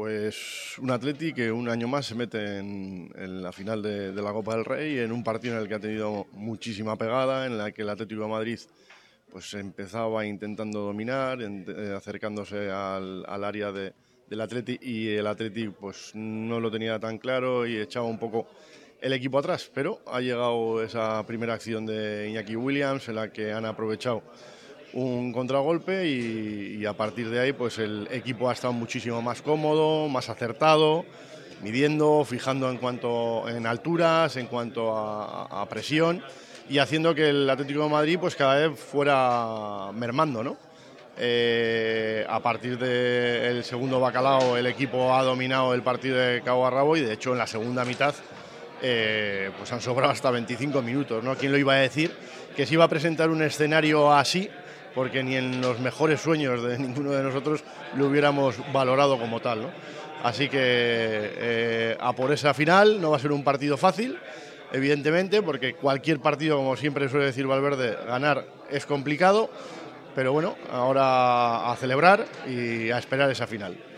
Pues un Atleti que un año más se mete en, la final de, la Copa del Rey, en un partido en el que ha tenido muchísima pegada, en la que el Atlético de Madrid pues empezaba intentando dominar, eh, acercándose al, área del Atleti y el Atleti pues no lo tenía tan claro y echaba un poco el equipo atrás, pero ha llegado esa primera acción de Iñaki Williams en la que han aprovechado un contragolpe y, a partir de ahí pues el equipo ha estado muchísimo más cómodo, más acertado, midiendo, fijando en cuanto en alturas, en cuanto a, presión y haciendo que el Atlético de Madrid pues cada vez fuera mermando, ¿no? Eh, a partir del segundo bacalao el equipo ha dominado el partido de Cabo a y de hecho en la segunda mitad eh, pues han sobrado hasta 25 minutos, ¿no? ¿Quién lo iba a decir? Que se iba a presentar un escenario así porque ni en los mejores sueños de ninguno de nosotros lo hubiéramos valorado como tal. ¿no? Así que eh, a por esa final no va a ser un partido fácil, evidentemente, porque cualquier partido, como siempre suele decir Valverde, ganar es complicado, pero bueno, ahora a celebrar y a esperar esa final.